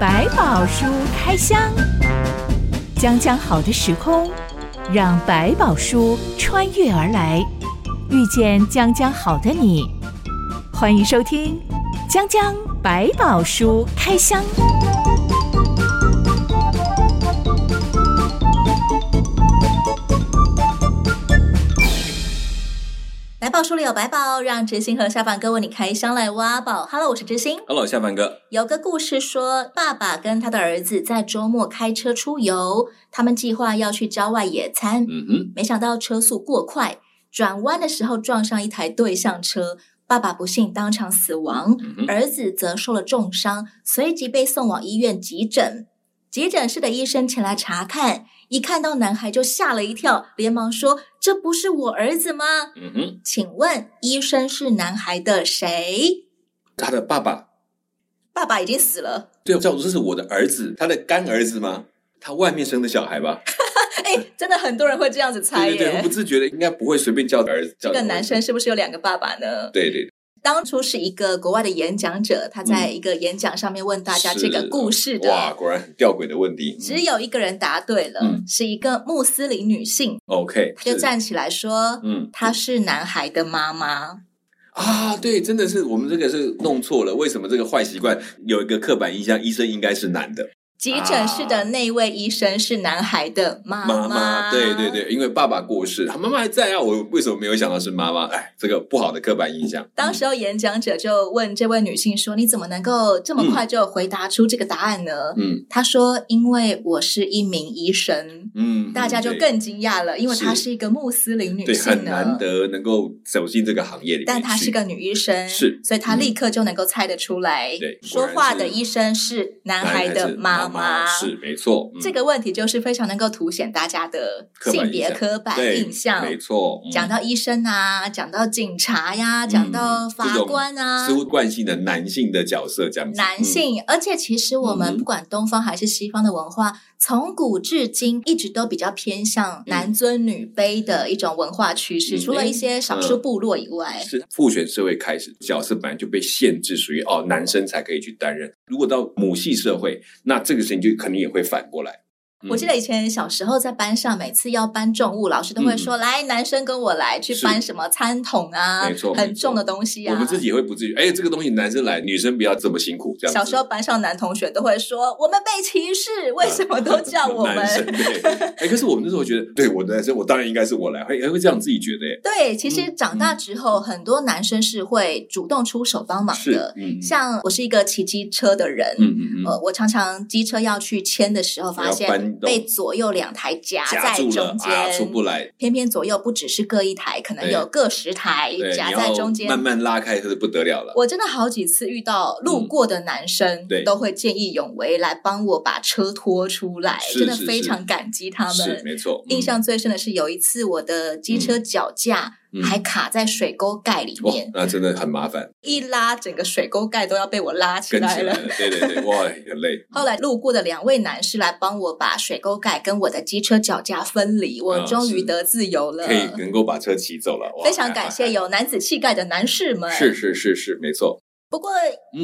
百宝书开箱，将将好的时空，让百宝书穿越而来，遇见将将好的你。欢迎收听《将将百宝书开箱》。宝书里有百宝，让知心和下凡哥为你开箱来挖宝。Hello，我是知心。Hello，下凡哥。有个故事说，爸爸跟他的儿子在周末开车出游，他们计划要去郊外野餐。嗯哼，没想到车速过快，转弯的时候撞上一台对向车，爸爸不幸当场死亡，嗯，儿子则受了重伤，随即被送往医院急诊。急诊室的医生前来查看，一看到男孩就吓了一跳，连忙说：“这不是我儿子吗？”嗯哼，请问医生是男孩的谁？他的爸爸。爸爸已经死了。对，叫做这是我的儿子，他的干儿子吗？他外面生的小孩吧？哎，真的很多人会这样子猜耶。对对对，不自觉的应该不会随便叫儿子。这个男生是不是有两个爸爸呢？对对。当初是一个国外的演讲者，他在一个演讲上面问大家这个故事的。哇，果然很吊诡的问题。只有一个人答对了，嗯、是一个穆斯林女性。OK，他就站起来说：“嗯，她是男孩的妈妈。”啊，对，真的是我们这个是弄错了。为什么这个坏习惯有一个刻板印象，医生应该是男的？急诊室的那位医生是男孩的妈妈，妈妈，对对对，因为爸爸过世，他妈妈还在啊。我为什么没有想到是妈妈？哎，这个不好的刻板印象。当时候演讲者就问这位女性说：“你怎么能够这么快就回答出这个答案呢？”嗯，她说：“因为我是一名医生。”嗯，大家就更惊讶了，因为她是一个穆斯林女性，对，很难得能够走进这个行业里面，但她是个女医生，是，所以她立刻就能够猜得出来，对，说话的医生是男孩的妈妈。是没错，嗯，这个问题就是非常能够凸显大家的性别刻板印象。没错，嗯，讲到医生啊，讲到警察呀，嗯，讲到法官啊，似乎惯性的男性的角色这样子。男性，嗯，而且其实我们不管东方还是西方的文化，嗯，从古至今一直都比较偏向男尊女卑的一种文化趋势。嗯，除了一些少数部落以外，是父权社会开始，角色本来就被限制，属于哦男生才可以去担任。如果到母系社会，那这个事情就肯定也会反过来。我记得以前小时候在班上，每次要搬重物，老师都会说：“来，男生跟我来去搬什么餐桶啊，没错，很重的东西啊。”我们自己也会不至于，哎，这个东西男生来，女生不要这么辛苦。这样。小时候班上男同学都会说：“我们被歧视，为什么都叫我们？”男生对，哎，可是我们那时候觉得，对我男生，我当然应该是我来，会会这样自己觉得。对，其实长大之后，很多男生是会主动出手帮忙的。嗯，像我是一个骑机车的人，嗯嗯嗯，呃，我常常机车要去牵的时候，发现被左右。两台夹在中间，啊，出不来。偏偏左右不只是各一台，可能有各十台夹在中间，慢慢拉开，可是不得了了。我真的好几次遇到路过的男生，嗯、都会见义勇为来帮我把车拖出来，真的非常感激他们。是没错，印象最深的是有一次我的机车脚架。嗯还卡在水沟盖里面，那真的很麻烦。一拉，整个水沟盖都要被我拉起来了。对对对，哇，很累。后来路过的两位男士来帮我把水沟盖跟我的机车脚架分离，我终于得自由了，可以能够把车骑走了。非常感谢有男子气概的男士们。是是是是，没错。不过，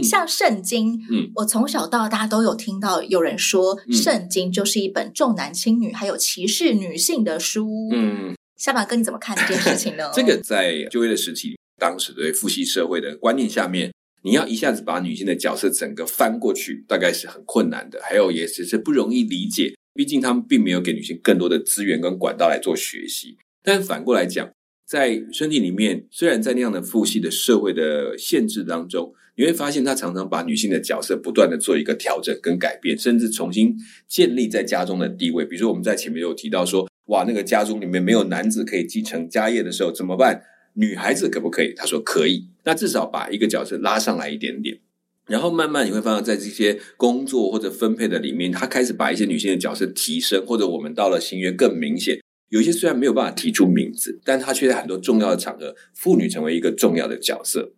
像圣经，嗯，我从小到大都有听到有人说，圣经就是一本重男轻女还有歧视女性的书。嗯。下巴哥，你怎么看这件事情呢？这个在旧约的时期，当时对父系社会的观念下面，你要一下子把女性的角色整个翻过去，大概是很困难的。还有也只是不容易理解，毕竟他们并没有给女性更多的资源跟管道来做学习。但反过来讲，在圣经里面，虽然在那样的父系的社会的限制当中，你会发现他常常把女性的角色不断的做一个调整跟改变，甚至重新建立在家中的地位。比如说我们在前面有提到说。哇，那个家中里面没有男子可以继承家业的时候怎么办？女孩子可不可以？他说可以。那至少把一个角色拉上来一点点，然后慢慢你会发现，在这些工作或者分配的里面，他开始把一些女性的角色提升，或者我们到了新约更明显，有些虽然没有办法提出名字，但他却在很多重要的场合，妇女成为一个重要的角色。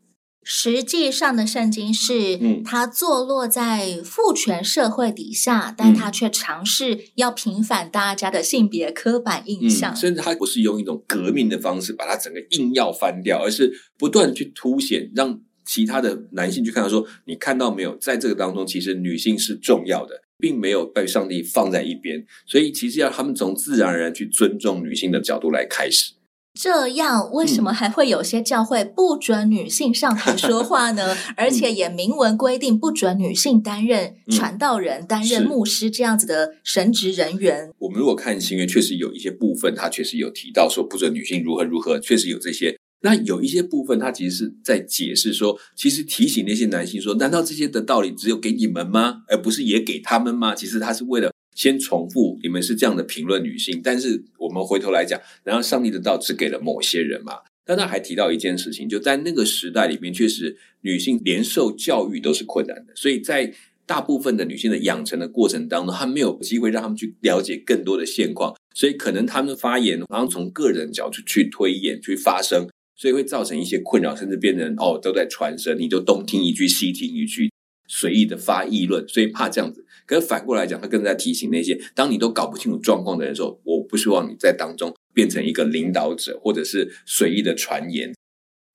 实际上的圣经是，嗯，他坐落在父权社会底下，嗯、但他却尝试要平反大家的性别刻板印象，嗯、甚至他不是用一种革命的方式把它整个硬要翻掉，而是不断去凸显，让其他的男性去看到说，你看到没有，在这个当中，其实女性是重要的，并没有被上帝放在一边，所以其实要他们从自然而然去尊重女性的角度来开始。这样，为什么还会有些教会不准女性上台说话呢？而且也明文规定不准女性担任传道人、嗯、担任牧师这样子的神职人员。我们如果看新约，确实有一些部分，它确实有提到说不准女性如何如何，确实有这些。那有一些部分，它其实是在解释说，其实提醒那些男性说，难道这些的道理只有给你们吗？而不是也给他们吗？其实他是为了。先重复，你们是这样的评论女性，但是我们回头来讲，然后上帝的道只给了某些人嘛？但他还提到一件事情，就在那个时代里面，确实女性连受教育都是困难的，所以在大部分的女性的养成的过程当中，她没有机会让他们去了解更多的现况，所以可能他们发言，然后从个人角度去推演、去发声，所以会造成一些困扰，甚至变成哦都在传声，你就东听一句西听一句，随意的发议论，所以怕这样子。可是反过来讲，他更在提醒那些当你都搞不清楚状况的人时候，我不希望你在当中变成一个领导者，或者是随意的传言。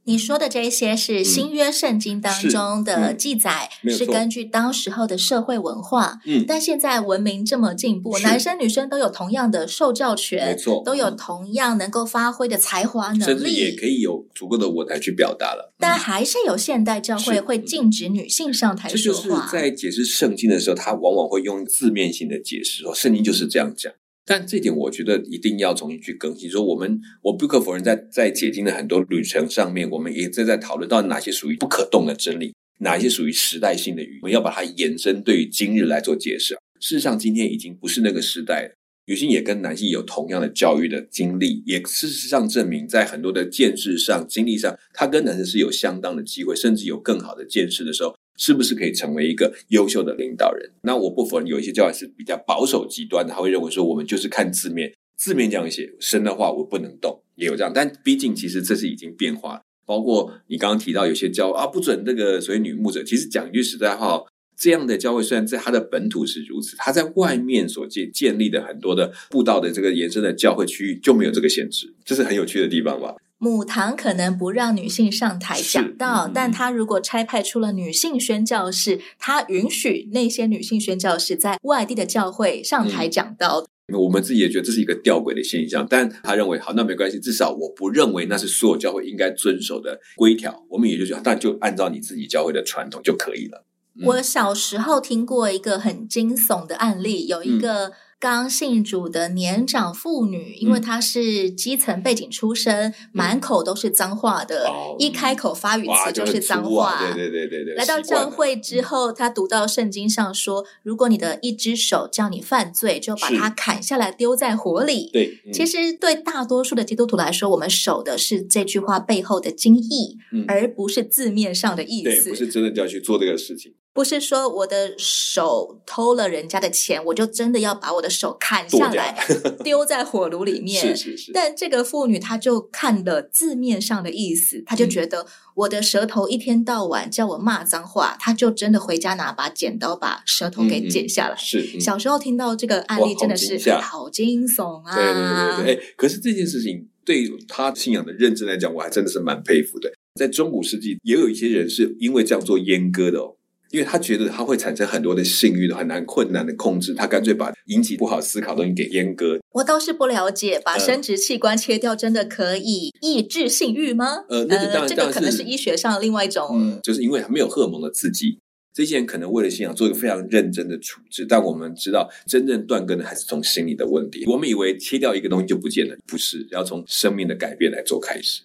你说的这些是新约圣经当中的记载，嗯、是，是根据当时候的社会文化。嗯，但现在文明这么进步，男生女生都有同样的受教权，没错，都有同样能够发挥的才华能力，甚至也可以有足够的舞台去表达了。但还是有现代教会会禁止女性上台说话。这就是在解释圣经的时候，他往往会用字面性的解释，说圣经就是这样讲。但这点我觉得一定要重新去更新。说我们，我不可否认在，在解经的很多旅程上面，我们也正在讨论到哪些属于不可动的真理，哪些属于时代性的语，我们要把它延伸对于今日来做解释。事实上，今天已经不是那个时代了，女性也跟男性有同样的教育的经历，也事实上证明，在很多的见识上、经历上，她跟男生是有相当的机会，甚至有更好的见识的时候。是不是可以成为一个优秀的领导人？那我不否认有一些教会是比较保守极端的，他会认为说我们就是看字面，字面这样写，神的话我不能动，也有这样。但毕竟其实这是已经变化了。包括你刚刚提到有些教啊，不准那个所谓女牧者。其实讲句实在话，这样的教会虽然在它的本土是如此，它在外面所建建立的很多的布道的这个延伸的教会区域就没有这个限制，这是很有趣的地方吧。母堂可能不让女性上台讲道，嗯、但他如果差派出了女性宣教士，他允许那些女性宣教士在外地的教会上台讲道。嗯、我们自己也觉得这是一个吊诡的现象，但他认为好，那没关系，至少我不认为那是所有教会应该遵守的规条。我们也就讲，那就按照你自己教会的传统就可以了。嗯、我小时候听过一个很惊悚的案例，有一个、嗯。刚信主的年长妇女，因为她是基层背景出身，嗯、满口都是脏话的，哦、一开口发语词就是脏话。啊、对对对对对。来到教会之后，她读到圣经上说，如果你的一只手叫你犯罪，就把它砍下来丢在火里。对，嗯、其实对大多数的基督徒来说，我们守的是这句话背后的精义，嗯、而不是字面上的意思。对，不是真的就要去做这个事情。不是说我的手偷了人家的钱，我就真的要把我的手砍下来 丢在火炉里面。是是是。但这个妇女她就看了字面上的意思，她就觉得我的舌头一天到晚叫我骂脏话，她就真的回家拿把剪刀把舌头给剪下来。是。小时候听到这个案例真的是好惊悚啊！对对对对。哎，可是这件事情对他信仰的认知来讲，我还真的是蛮佩服的。在中古世纪，也有一些人是因为这样做阉割的哦。因为他觉得他会产生很多的性欲的很难困难的控制，他干脆把引起不好思考的东西给阉割。我倒是不了解，把生殖器官切掉真的可以抑制性欲吗？呃，那个当然，这个可能是医学上另外一种，嗯，就是因为他没有荷尔蒙的刺激。这些人可能为了信仰做一个非常认真的处置，但我们知道，真正断根的还是从心理的问题。我们以为切掉一个东西就不见了，不是，要从生命的改变来做开始。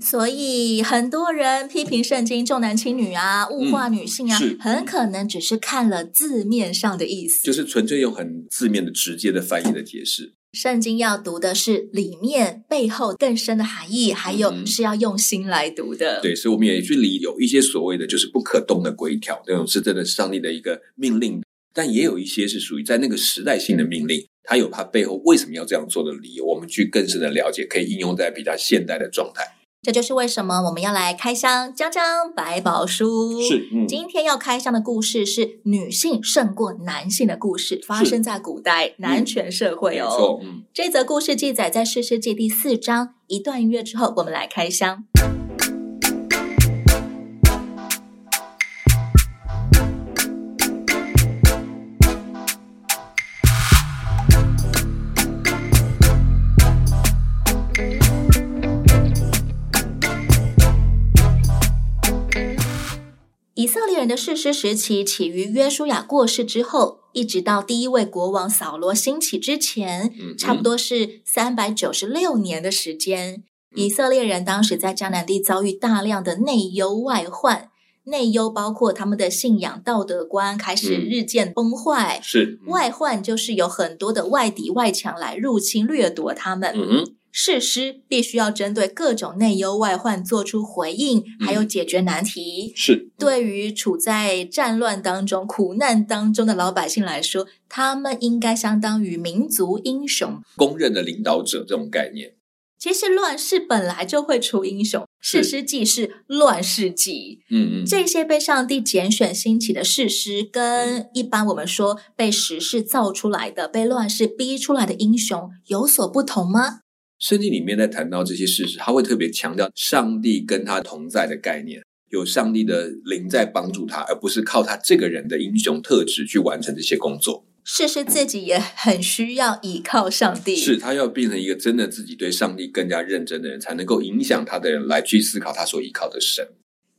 所以很多人批评圣经重男轻女啊，物化女性啊，嗯、很可能只是看了字面上的意思，就是纯粹用很字面的直接的翻译的解释。圣经要读的是里面背后更深的含义，还有是要用心来读的。嗯、对，所以我们也去理有一些所谓的就是不可动的规条，那种是真的是上帝的一个命令，但也有一些是属于在那个时代性的命令，它有它背后为什么要这样做的理由，我们去更深的了解，可以应用在比较现代的状态。这就是为什么我们要来开箱《江江百宝书》。是，嗯，今天要开箱的故事是女性胜过男性的故事，发生在古代男权社会哦。嗯、嗯，这则故事记载在《士师记》第四章。一段音乐之后，我们来开箱。人的士师时期起于约书亚过世之后，一直到第一位国王扫罗兴起之前，嗯、差不多是三百九十六年的时间。以色列人当时在迦南地遭遇大量的内忧外患，内忧包括他们的信仰道德观开始日渐崩坏，嗯、是外患就是有很多的外敌外强来入侵掠夺他们。嗯士师必须要针对各种内忧外患做出回应，还有解决难题。嗯、是对于处在战乱当中、苦难当中的老百姓来说，他们应该相当于民族英雄，公认的领导者这种概念。其实乱世本来就会出英雄，士师即是乱世记。嗯嗯，这些被上帝拣选兴起的士师，跟一般我们说被时势造出来的、被乱世逼出来的英雄有所不同吗？圣经里面在谈到这些事实，他会特别强调上帝跟他同在的概念，有上帝的灵在帮助他，而不是靠他这个人的英雄特质去完成这些工作。事实自己也很需要依靠上帝，是他要变成一个真的自己对上帝更加认真的人，才能够影响他的人来去思考他所依靠的神。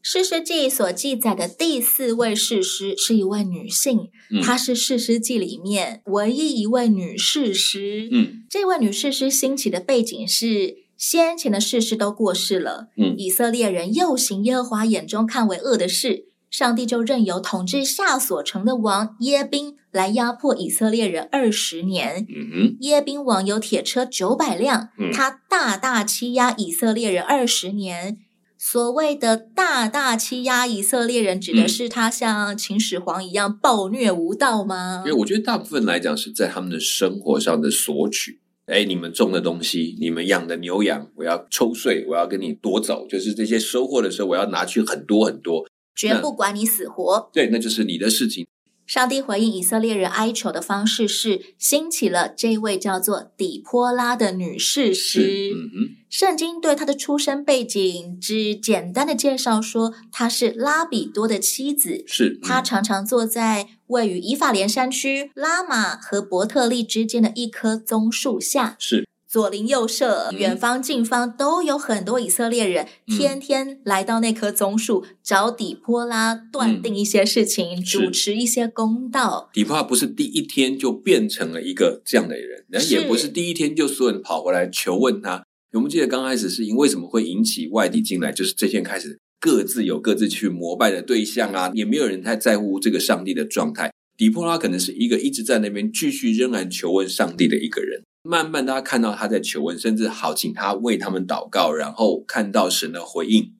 士师记所记载的第四位士师是一位女性，嗯、她是士师记里面唯一一位女士师。嗯，这位女士师兴起的背景是先前的士师都过世了，嗯，以色列人又行耶和华眼中看为恶的事，上帝就任由统治下所城的王耶宾来压迫以色列人二十年。嗯哼，耶宾王有铁车九百辆，嗯、他大大欺压以色列人二十年。所谓的大大欺压以色列人，指的是他像秦始皇一样暴虐无道吗？因为我觉得大部分来讲是在他们的生活上的索取。哎，你们种的东西，你们养的牛羊，我要抽税，我要跟你夺走，就是这些收获的时候，我要拿去很多很多，绝不管你死活。对，那就是你的事情。上帝回应以色列人哀求的方式是兴起了这位叫做底波拉的女士师。嗯哼，圣经对她的出生背景只简单的介绍说，她是拉比多的妻子。是，她常常坐在位于以法莲山区拉玛和伯特利之间的一棵棕树下。是。左邻右舍、远方近方都有很多以色列人，嗯、天天来到那棵棕树找底波拉断定一些事情，嗯、主持一些公道。底波拉不是第一天就变成了一个这样的人，那也不是第一天就所有人跑回来求问他。我们记得刚开始是因为什么会引起外地进来，就是这些人开始各自有各自去膜拜的对象啊，也没有人太在乎这个上帝的状态。底波拉可能是一个一直在那边继续仍然求问上帝的一个人。慢慢，大家看到他在求问，甚至好请他为他们祷告，然后看到神的回应，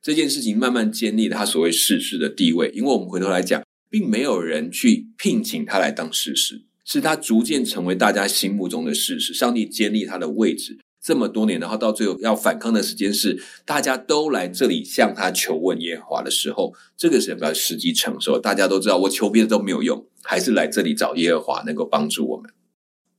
这件事情慢慢建立了他所谓士师的地位。因为我们回头来讲，并没有人去聘请他来当士师，是他逐渐成为大家心目中的事实。上帝建立他的位置这么多年，然后到最后要反抗的时间是大家都来这里向他求问耶和华的时候，这个时候要时机成熟。大家都知道，我求别的都没有用，还是来这里找耶和华能够帮助我们。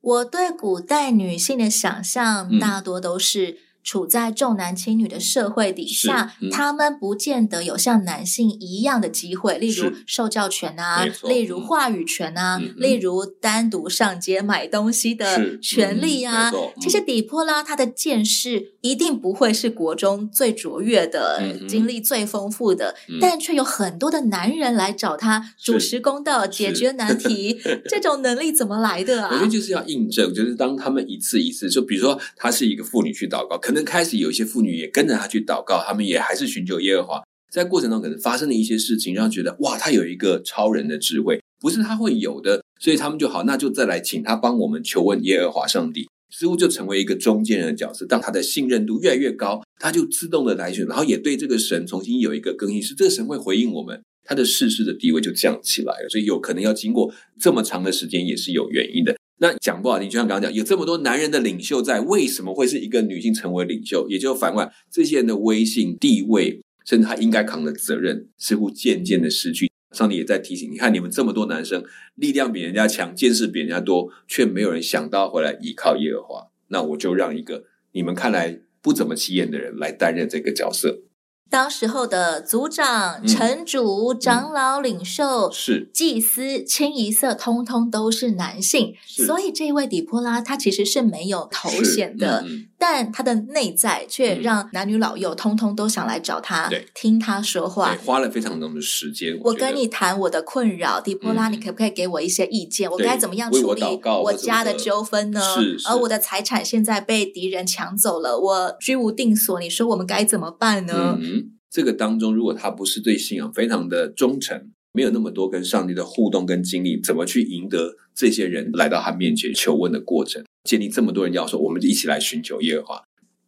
我对古代女性的想象大多都是，处在重男轻女的社会底下，嗯、他们不见得有像男性一样的机会，例如受教权啊，例如话语权啊，嗯、例如单独上街买东西的权利啊。嗯、其实底波拉他的见识一定不会是国中最卓越的，嗯、经历最丰富的，嗯、但却有很多的男人来找他主持公道、解决难题。这种能力怎么来的啊？我觉得就是要印证，就是当他们一次一次，就比如说他是一个妇女去祷告，可能。开始有一些妇女也跟着他去祷告，他们也还是寻求耶和华。在过程中，可能发生了一些事情，让觉得哇，他有一个超人的智慧，不是他会有的，所以他们就好，那就再来请他帮我们求问耶和华上帝，似乎就成为一个中间人的角色。当他的信任度越来越高，他就自动的来选，然后也对这个神重新有一个更新，是这个神会回应我们，他的世事的地位就降起来了。所以有可能要经过这么长的时间，也是有原因的。那讲不好听，就像刚刚讲，有这么多男人的领袖在，为什么会是一个女性成为领袖？也就反过来，这些人的威信、地位，甚至他应该扛的责任，似乎渐渐的失去。上帝也在提醒，你看你们这么多男生，力量比人家强，见识比人家多，却没有人想到回来依靠耶和华。那我就让一个你们看来不怎么起眼的人来担任这个角色。当时候的族长、城主、嗯、长老、领袖、是祭司，清一色通通都是男性，所以这位底波拉他其实是没有头衔的。但他的内在却让男女老幼通通都想来找他，对，听他说话，花了非常多的时间。我跟你谈我的困扰，底波拉，你可不可以给我一些意见？我该怎么样处理我家的纠纷呢？是，而我的财产现在被敌人抢走了，我居无定所，你说我们该怎么办呢？嗯，这个当中，如果他不是对信仰非常的忠诚，没有那么多跟上帝的互动跟经历，怎么去赢得这些人来到他面前求问的过程？建立这么多人要说，我们就一起来寻求耶和华。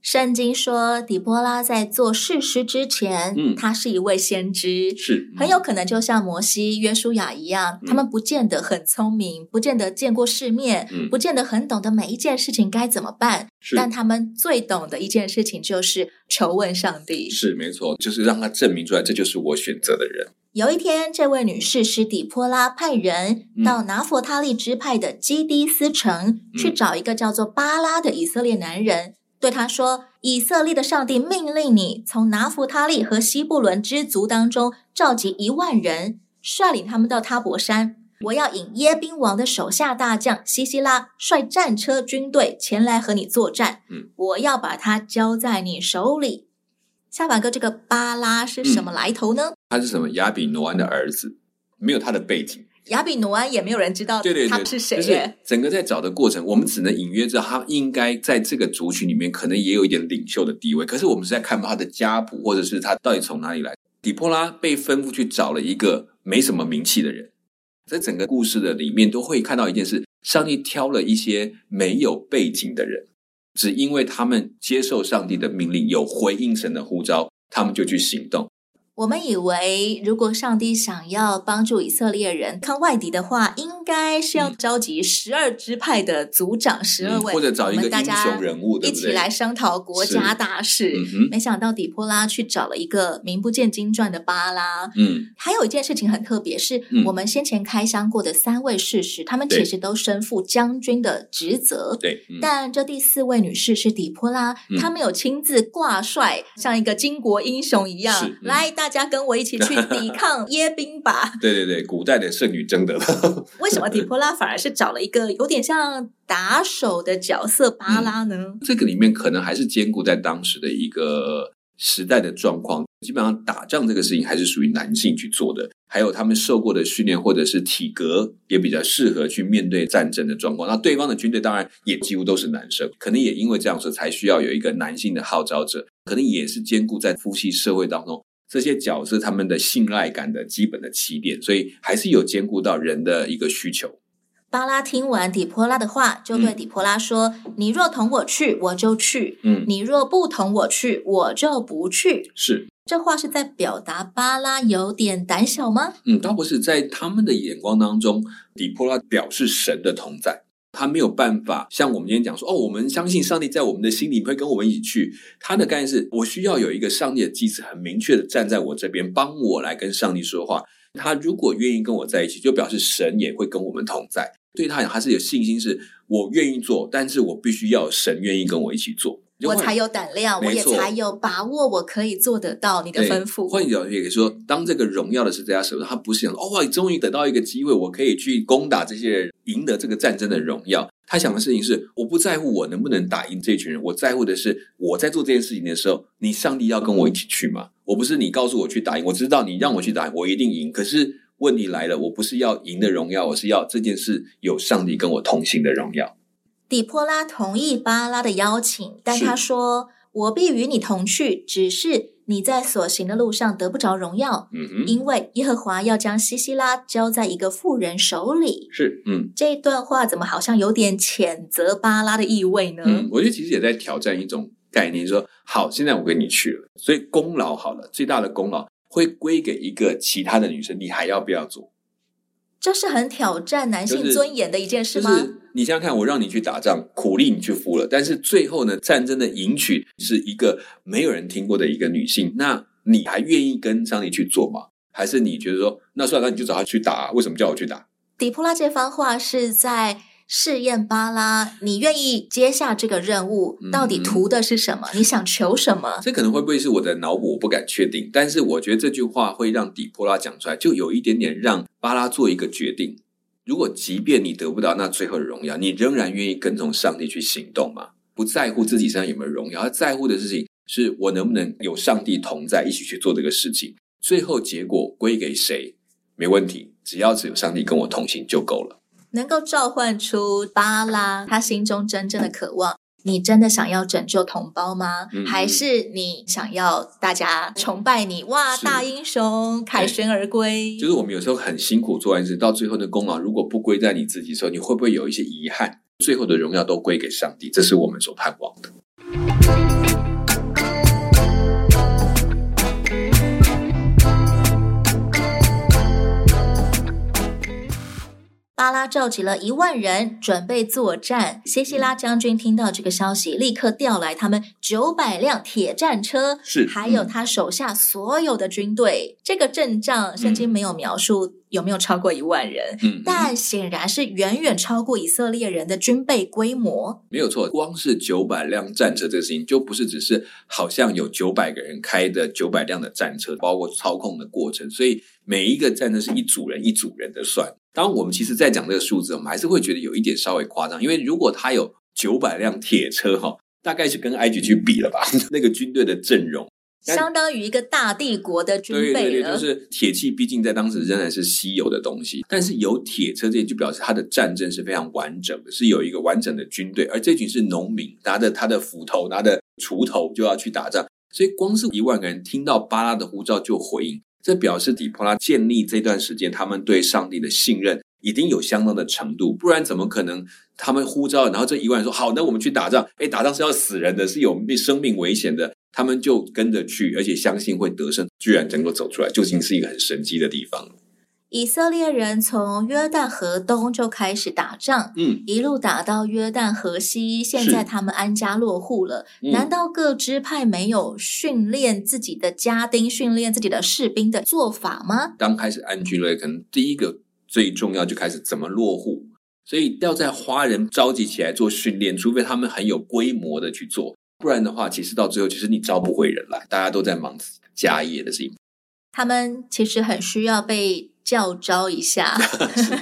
圣经说，底波拉在做士师之前，嗯，他是一位先知，是、嗯、很有可能就像摩西、约书亚一样，他们不见得很聪明，不见得见过世面，嗯，不见得很懂得每一件事情该怎么办，是。但他们最懂的一件事情就是求问上帝。是没错，就是让他证明出来，这就是我选择的人。有一天，这位女士使底波拉派人到拿佛他利支派的基低斯城，嗯、去找一个叫做巴拉的以色列男人。对他说：“以色列的上帝命令你从拿弗他利和西布伦之族当中召集一万人，率领他们到他伯山。我要引耶宾王的手下大将西西拉率战车军队前来和你作战。嗯，我要把他交在你手里。”夏凡哥，这个巴拉是什么来头呢？嗯、他是什么亚比挪安的儿子，没有他的背景。亚比努安也没有人知道他是谁。就是整个在找的过程，我们只能隐约知道他应该在这个族群里面可能也有一点领袖的地位。可是我们是在看他的家谱，或者是他到底从哪里来。底波拉被吩咐去找了一个没什么名气的人，在整个故事的里面都会看到一件事：上帝挑了一些没有背景的人，只因为他们接受上帝的命令，有回应神的呼召，他们就去行动。我们以为，如果上帝想要帮助以色列人抗外敌的话，应该是要召集十二支派的族长十二位，或者找一个英雄人物，一起来商讨国家大事。没想到底波拉去找了一个名不见经传的巴拉。嗯，还有一件事情很特别，是我们先前开箱过的三位士师，他们其实都身负将军的职责。对，但这第四位女士是底波拉，她没有亲自挂帅，像一个巾帼英雄一样来大。大家跟我一起去抵抗耶宾吧！对对对，古代的圣女贞德。为什么底波拉反而是找了一个有点像打手的角色巴拉呢？嗯，这个里面可能还是兼顾在当时的一个时代的状况。基本上打仗这个事情还是属于男性去做的，还有他们受过的训练或者是体格也比较适合去面对战争的状况。那对方的军队当然也几乎都是男生，可能也因为这样子才需要有一个男性的号召者，可能也是兼顾在夫妻社会当中。这些角色他们的信赖感的基本的起点，所以还是有兼顾到人的一个需求。巴拉听完底波拉的话，就对底波拉说：“嗯、你若同我去，我就去；嗯，你若不同我去，我就不去。”是，这话是在表达巴拉有点胆小吗？嗯，倒不是，在他们的眼光当中，底波拉表示神的同在。他没有办法像我们今天讲说哦，我们相信上帝在我们的心里会跟我们一起去。他的概念是我需要有一个上帝的祭司，很明确的站在我这边，帮我来跟上帝说话。他如果愿意跟我在一起，就表示神也会跟我们同在。对他讲，他是有信心，是我愿意做，但是我必须要神愿意跟我一起做。我才有胆量，我也才有把握，我可以做得到你的吩咐。换句话也可以说，当这个荣耀的是在他手上，他不是想说哦，终于得到一个机会，我可以去攻打这些人，赢得这个战争的荣耀。他想的事情是，我不在乎我能不能打赢这群人，我在乎的是我在做这件事情的时候，你上帝要跟我一起去吗？我不是你告诉我去打赢，我知道你让我去打赢，我一定赢。可是问题来了，我不是要赢的荣耀，我是要这件事有上帝跟我同行的荣耀。底波拉同意巴拉的邀请，但他说：“我必与你同去，只是你在所行的路上得不着荣耀，嗯哼，因为耶和华要将西西拉交在一个妇人手里。”是，嗯，这段话怎么好像有点谴责巴拉的意味呢？嗯，我觉得其实也在挑战一种概念，说：“好，现在我跟你去了，所以功劳好了，最大的功劳会归给一个其他的女生，你还要不要做？”这是很挑战男性尊严的一件事吗？就是就是、你想想看，我让你去打仗，苦力你去服了，但是最后呢，战争的赢取是一个没有人听过的一个女性，那你还愿意跟上帝去做吗？还是你觉得说，那算了，那你就找他去打，为什么叫我去打？底波拉这番话是在。试验巴拉，你愿意接下这个任务？到底图的是什么？嗯、你想求什么？这可能会不会是我的脑补？我不敢确定。但是我觉得这句话会让底波拉讲出来，就有一点点让巴拉做一个决定。如果即便你得不到那最后的荣耀，你仍然愿意跟从上帝去行动吗？不在乎自己身上有没有荣耀，而在乎的事情是我能不能有上帝同在，一起去做这个事情。最后结果归给谁没问题，只要只有上帝跟我同行就够了。能够召唤出巴拉他心中真正的渴望。你真的想要拯救同胞吗？嗯、还是你想要大家崇拜你？哇，大英雄凯旋而归！就是我们有时候很辛苦做完事，到最后的功劳如果不归在你自己的时候，你会不会有一些遗憾？最后的荣耀都归给上帝，这是我们所盼望的。巴拉召集了一万人，准备作战。西西拉将军听到这个消息，立刻调来他们九百辆铁战车，是还有他手下所有的军队。嗯、这个阵仗，圣经没有描述有没有超过一万人，嗯、但显然是远远超过以色列人的军备规模。没有错，光是九百辆战车这个事情，就不是只是好像有九百个人开的九百辆的战车，包括操控的过程，所以每一个战车是一组人一组人的算。当我们其实，在讲这个数字，我们还是会觉得有一点稍微夸张，因为如果他有九百辆铁车，哈，大概是跟埃及去比了吧？那个军队的阵容，相当于一个大帝国的军备。对对对，就是铁器，毕竟在当时仍然是稀有的东西。但是有铁车，这就表示他的战争是非常完整的，是有一个完整的军队。而这群是农民，拿着他的斧头，拿着锄头就要去打仗，所以光是一万个人听到巴拉的呼召就回应。这表示底波拉建立这段时间，他们对上帝的信任已经有相当的程度，不然怎么可能他们呼召，然后这一万人说好，那我们去打仗，哎，打仗是要死人的，是有生命危险的，他们就跟着去，而且相信会得胜，居然能够走出来，究竟是一个很神奇的地方。以色列人从约旦河东就开始打仗，嗯，一路打到约旦河西，现在他们安家落户了。嗯，难道各支派没有训练自己的家丁、训练自己的士兵的做法吗？刚开始安居乐业，可能第一个最重要就开始怎么落户，所以要在花人召集起来做训练，除非他们很有规模的去做，不然的话，其实到最后其实你招不回人来，大家都在忙自己的家业的事情。他们其实很需要被。教招一下，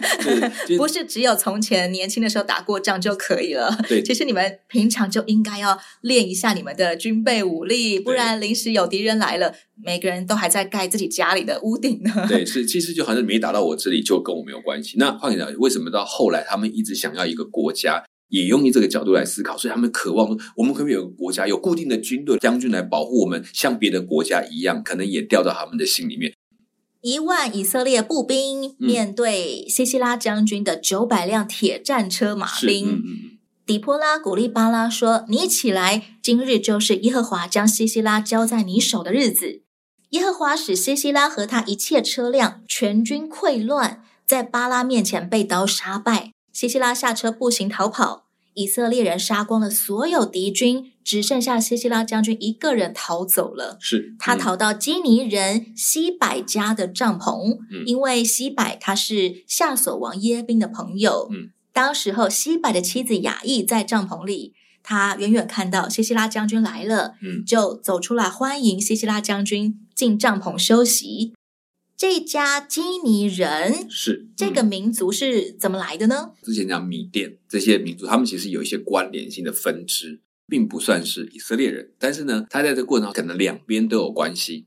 不是只有从前年轻的时候打过仗就可以了。对，其实你们平常就应该要练一下你们的军备武力，不然临时有敌人来了，每个人都还在盖自己家里的屋顶呢。对，是其实就好像没打到我这里，就跟我没有关系。那换言之，为什么到后来他们一直想要一个国家，也用这个角度来思考，所以他们渴望说，我们可不可以有个国家，有固定的军队将军来保护我们，像别的国家一样，可能也掉到他们的心里面。一万以色列步兵面对西西拉将军的九百辆铁战车马兵，底波拉鼓励巴拉说：“你起来，今日就是耶和华将西西拉交在你手的日子。耶和华使西西拉和他一切车辆全军溃乱，在巴拉面前被刀杀败。西西拉下车步行逃跑。”以色列人杀光了所有敌军，只剩下西西拉将军一个人逃走了。是、嗯、他逃到基尼人西百家的帐篷，嗯、因为西百他是夏索王耶宾的朋友。嗯，当时候西百的妻子雅意在帐篷里，他远远看到西西拉将军来了，嗯，就走出来欢迎西西拉将军进帐篷休息。这家基尼人是这个民族是怎么来的呢？之前讲米甸这些民族，他们其实有一些关联性的分支，并不算是以色列人。但是呢，他在这个过程中可能两边都有关系。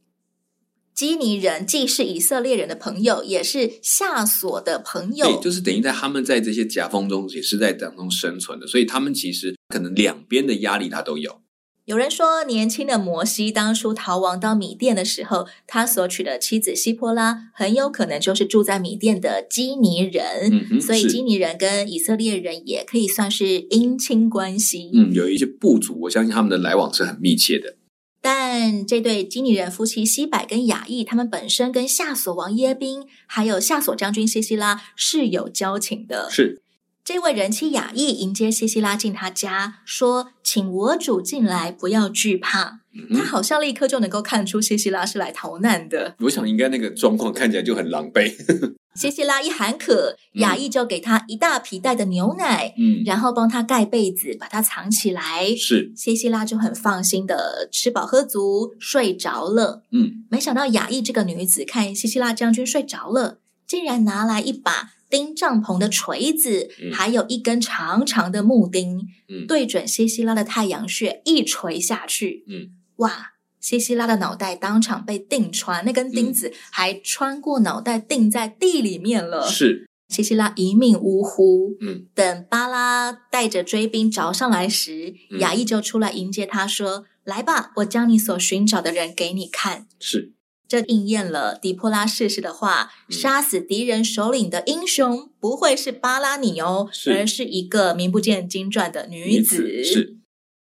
基尼人既是以色列人的朋友，也是夏琐的朋友，对，就是等于在他们在这些夹缝中也是在当中生存的，所以他们其实可能两边的压力他都有。有人说，年轻的摩西当初逃亡到米甸的时候，他所娶的妻子希波拉很有可能就是住在米甸的基尼人，嗯、哼所以基尼人跟以色列人也可以算是姻亲关系。嗯，有一些部族，我相信他们的来往是很密切的。但这对基尼人夫妻西柏跟雅意，他们本身跟夏索王耶宾还有夏索将军西西拉是有交情的。是。这位人妻雅意迎接西西拉进他家，说：“请我主进来，不要惧怕。嗯”他好像立刻就能够看出西西拉是来逃难的。我想应该那个状况看起来就很狼狈。西西拉一喊渴，雅意就给他一大皮袋的牛奶，嗯，然后帮他盖被子，把他藏起来。是，西西拉就很放心的吃饱喝足，睡着了。嗯，没想到雅意这个女子看西西拉将军睡着了，竟然拿来一把。钉帐篷的锤子，嗯、还有一根长长的木钉，嗯、对准西西拉的太阳穴一锤下去，嗯、哇！西西拉的脑袋当场被钉穿，那根钉子还穿过脑袋钉在地里面了。是，西西拉一命呜呼。嗯，等巴拉带着追兵找上来时，嗯、亚裔就出来迎接他，说：“来吧，我将你所寻找的人给你看。”是，这应验了狄波拉逝世的话：嗯、杀死敌人首领的英雄不会是巴拉尼哦，是而是一个名不见经传的女子。是。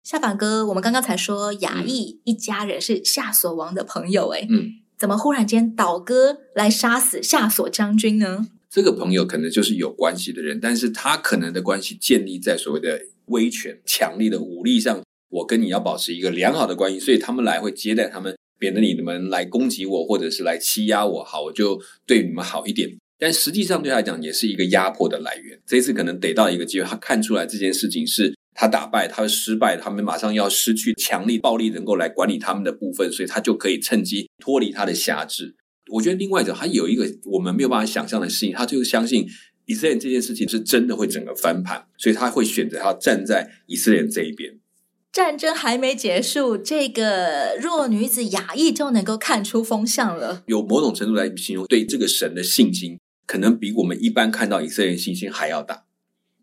夏凡哥，我们刚刚才说雅裔一家人是夏所王的朋友，诶嗯，怎么忽然间倒戈来杀死夏所将军呢？这个朋友可能就是有关系的人，但是他可能的关系建立在所谓的威权、强力的武力上。我跟你要保持一个良好的关系，所以他们来会接待他们，免得你们来攻击我或者是来欺压我，好，我就对你们好一点。但实际上对他来讲，也是一个压迫的来源。这一次可能得到一个机会，他看出来这件事情是。他打败，他失败，他们马上要失去强力暴力能够来管理他们的部分，所以他就可以趁机脱离他的辖制。我觉得另外一种，他有一个我们没有办法想象的事情，他就是相信以色列这件事情是真的会整个翻盘，所以他会选择他站在以色列这一边。战争还没结束，这个弱女子雅意就能够看出风向了。有某种程度来形容，对这个神的信心，可能比我们一般看到以色列信心还要大。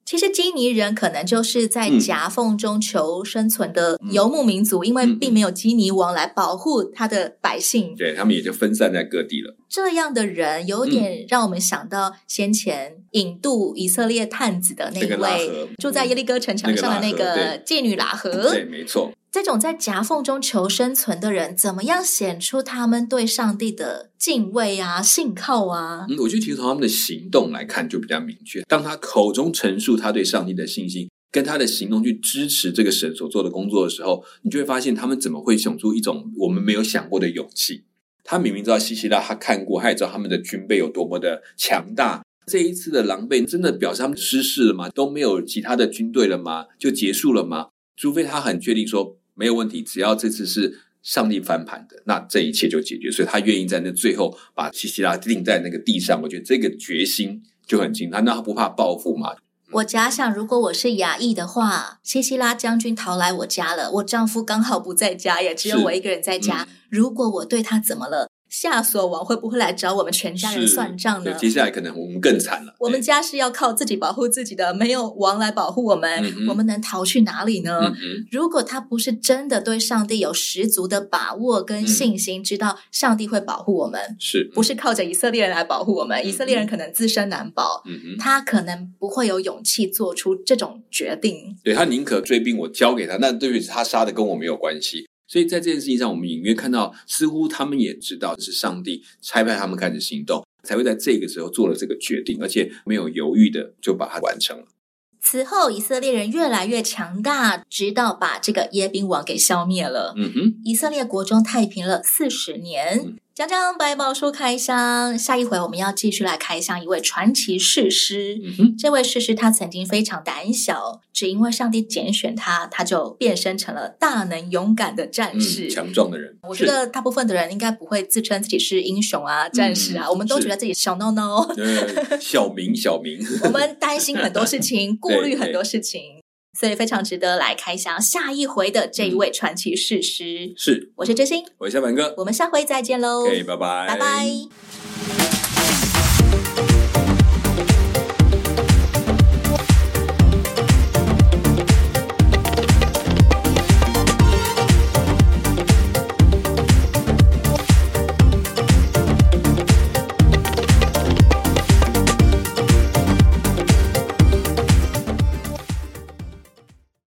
其实基尼人可能就是在夹缝中求生存的游牧民族，嗯、因为并没有基尼王来保护他的百姓，对，他们也就分散在各地了。这样的人有点让我们想到先前引渡以色列探子的那位住在耶利哥城墙上的那个妓女拉合，对，对，没错。这种在夹缝中求生存的人，怎么样显出他们对上帝的敬畏啊、信靠啊？嗯，我觉得其实从他们的行动来看就比较明确。当他口中陈述他对上帝的信心，跟他的行动去支持这个神所做的工作的时候，你就会发现他们怎么会想出一种我们没有想过的勇气。他明明知道西西拉，他看过，他也知道他们的军备有多么的强大。这一次的狼狈，真的表示他们失势了吗？都没有其他的军队了吗？就结束了吗？除非他很确定说。没有问题，只要这次是上帝翻盘的，那这一切就解决。所以他愿意在那最后把西西拉钉在那个地上。我觉得这个决心就很惊他，那他不怕报复吗？我假想，如果我是亚裔的话，西西拉将军逃来我家了，我丈夫刚好不在家，也只有我一个人在家。嗯、如果我对他怎么了？夏所王会不会来找我们全家人算账呢？接下来可能我们更惨了。我们家是要靠自己保护自己的，没有王来保护我们，我们能逃去哪里呢？如果他不是真的对上帝有十足的把握跟信心，嗯、知道上帝会保护我们，是不是靠着以色列人来保护我们？以色列人可能自身难保，他可能不会有勇气做出这种决定。对，他宁可追兵，我交给他，那对于他杀的跟我没有关系。所以在这件事情上，我们隐约看到，似乎他们也知道是上帝差派他们开始行动，才会在这个时候做了这个决定，而且没有犹豫的就把它完成了。此后，以色列人越来越强大，直到把这个耶宾王给消灭了。嗯哼，以色列国中太平了四十年。嗯讲讲百宝书开箱，下一回我们要继续来开箱一位传奇士师。嗯、这位士师他曾经非常胆小，只因为上帝拣选他，他就变身成了大能勇敢的战士，嗯、强壮的人。我觉得大部分的人应该不会自称自己是英雄啊、战士啊，嗯、我们都觉得自己小孬孬，小明小明。我们担心很多事情，顾虑很多事情。所以非常值得来开箱下一回的这一位传奇事师。是，我是真心，我是小凡哥，我们下回再见喽。OK，拜拜，拜拜。